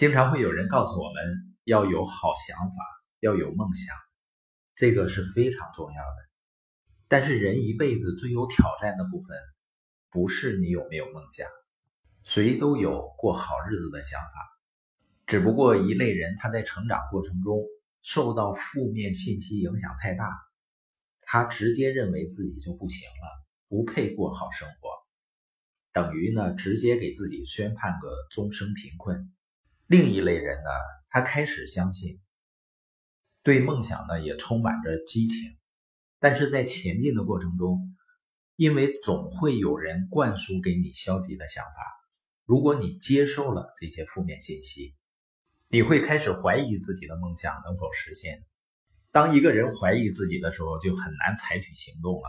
经常会有人告诉我们要有好想法，要有梦想，这个是非常重要的。但是人一辈子最有挑战的部分，不是你有没有梦想，谁都有过好日子的想法，只不过一类人他在成长过程中受到负面信息影响太大，他直接认为自己就不行了，不配过好生活，等于呢直接给自己宣判个终生贫困。另一类人呢，他开始相信，对梦想呢也充满着激情，但是在前进的过程中，因为总会有人灌输给你消极的想法，如果你接受了这些负面信息，你会开始怀疑自己的梦想能否实现。当一个人怀疑自己的时候，就很难采取行动了。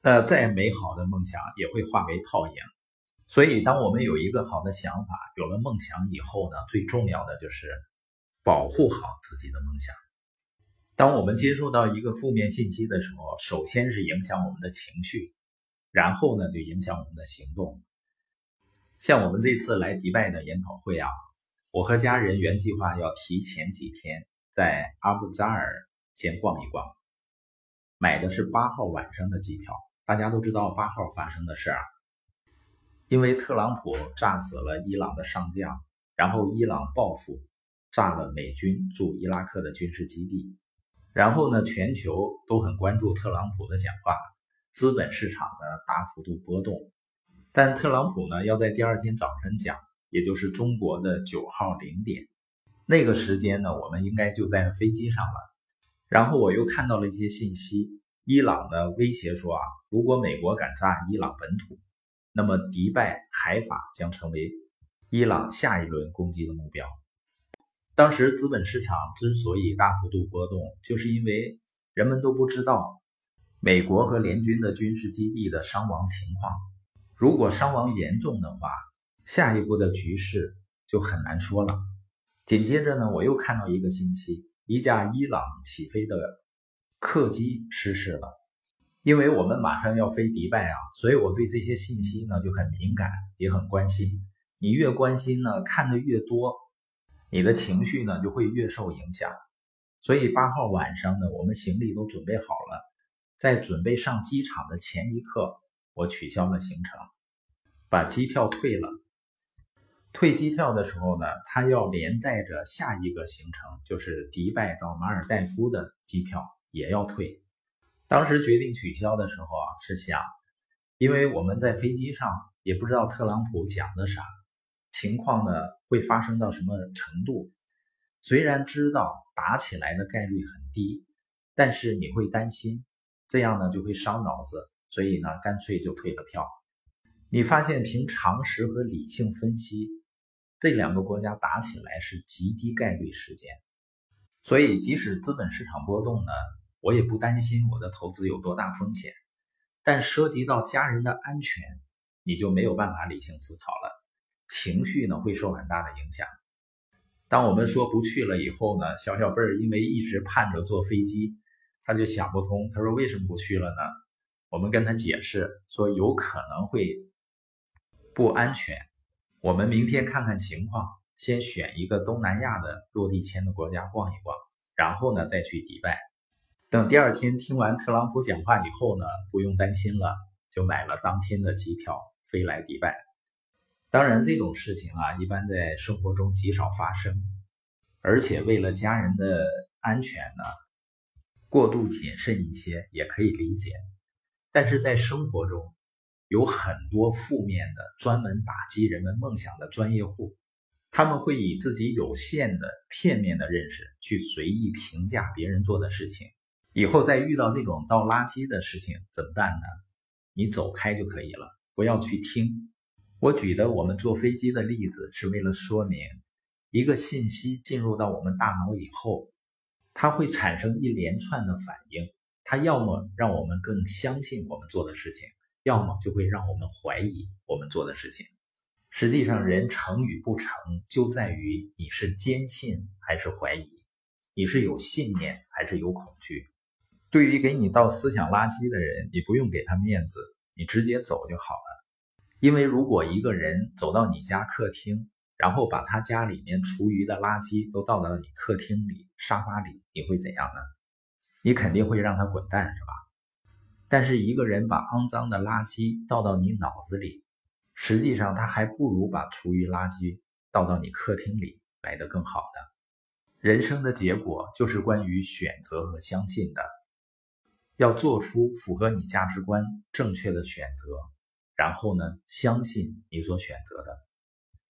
那再美好的梦想也会化为泡影。所以，当我们有一个好的想法，有了梦想以后呢，最重要的就是保护好自己的梦想。当我们接受到一个负面信息的时候，首先是影响我们的情绪，然后呢，就影响我们的行动。像我们这次来迪拜的研讨会啊，我和家人原计划要提前几天在阿布扎尔先逛一逛，买的是八号晚上的机票。大家都知道八号发生的事儿啊。因为特朗普炸死了伊朗的上将，然后伊朗报复，炸了美军驻伊拉克的军事基地，然后呢，全球都很关注特朗普的讲话，资本市场呢大幅度波动。但特朗普呢要在第二天早晨讲，也就是中国的九号零点，那个时间呢，我们应该就在飞机上了。然后我又看到了一些信息，伊朗的威胁说啊，如果美国敢炸伊朗本土。那么，迪拜海法将成为伊朗下一轮攻击的目标。当时资本市场之所以大幅度波动，就是因为人们都不知道美国和联军的军事基地的伤亡情况。如果伤亡严重的话，下一步的局势就很难说了。紧接着呢，我又看到一个信息：一架伊朗起飞的客机失事了。因为我们马上要飞迪拜啊，所以我对这些信息呢就很敏感，也很关心。你越关心呢，看的越多，你的情绪呢就会越受影响。所以八号晚上呢，我们行李都准备好了，在准备上机场的前一刻，我取消了行程，把机票退了。退机票的时候呢，他要连带着下一个行程，就是迪拜到马尔代夫的机票也要退。当时决定取消的时候啊，是想，因为我们在飞机上也不知道特朗普讲的啥，情况呢会发生到什么程度。虽然知道打起来的概率很低，但是你会担心，这样呢就会伤脑子，所以呢干脆就退了票。你发现凭常识和理性分析，这两个国家打起来是极低概率事件，所以即使资本市场波动呢。我也不担心我的投资有多大风险，但涉及到家人的安全，你就没有办法理性思考了，情绪呢会受很大的影响。当我们说不去了以后呢，小小贝儿因为一直盼着坐飞机，他就想不通，他说为什么不去了呢？我们跟他解释说有可能会不安全，我们明天看看情况，先选一个东南亚的落地签的国家逛一逛，然后呢再去迪拜。等第二天听完特朗普讲话以后呢，不用担心了，就买了当天的机票飞来迪拜。当然，这种事情啊，一般在生活中极少发生，而且为了家人的安全呢，过度谨慎一些也可以理解。但是在生活中，有很多负面的、专门打击人们梦想的专业户，他们会以自己有限的、片面的认识去随意评价别人做的事情。以后再遇到这种倒垃圾的事情怎么办呢？你走开就可以了，不要去听。我举的我们坐飞机的例子是为了说明，一个信息进入到我们大脑以后，它会产生一连串的反应，它要么让我们更相信我们做的事情，要么就会让我们怀疑我们做的事情。实际上，人成与不成就在于你是坚信还是怀疑，你是有信念还是有恐惧。对于给你倒思想垃圾的人，你不用给他面子，你直接走就好了。因为如果一个人走到你家客厅，然后把他家里面厨余的垃圾都倒到你客厅里、沙发里，你会怎样呢？你肯定会让他滚蛋，是吧？但是一个人把肮脏的垃圾倒到你脑子里，实际上他还不如把厨余垃圾倒到你客厅里来得更好的。人生的结果就是关于选择和相信的，要做出符合你价值观正确的选择，然后呢，相信你所选择的。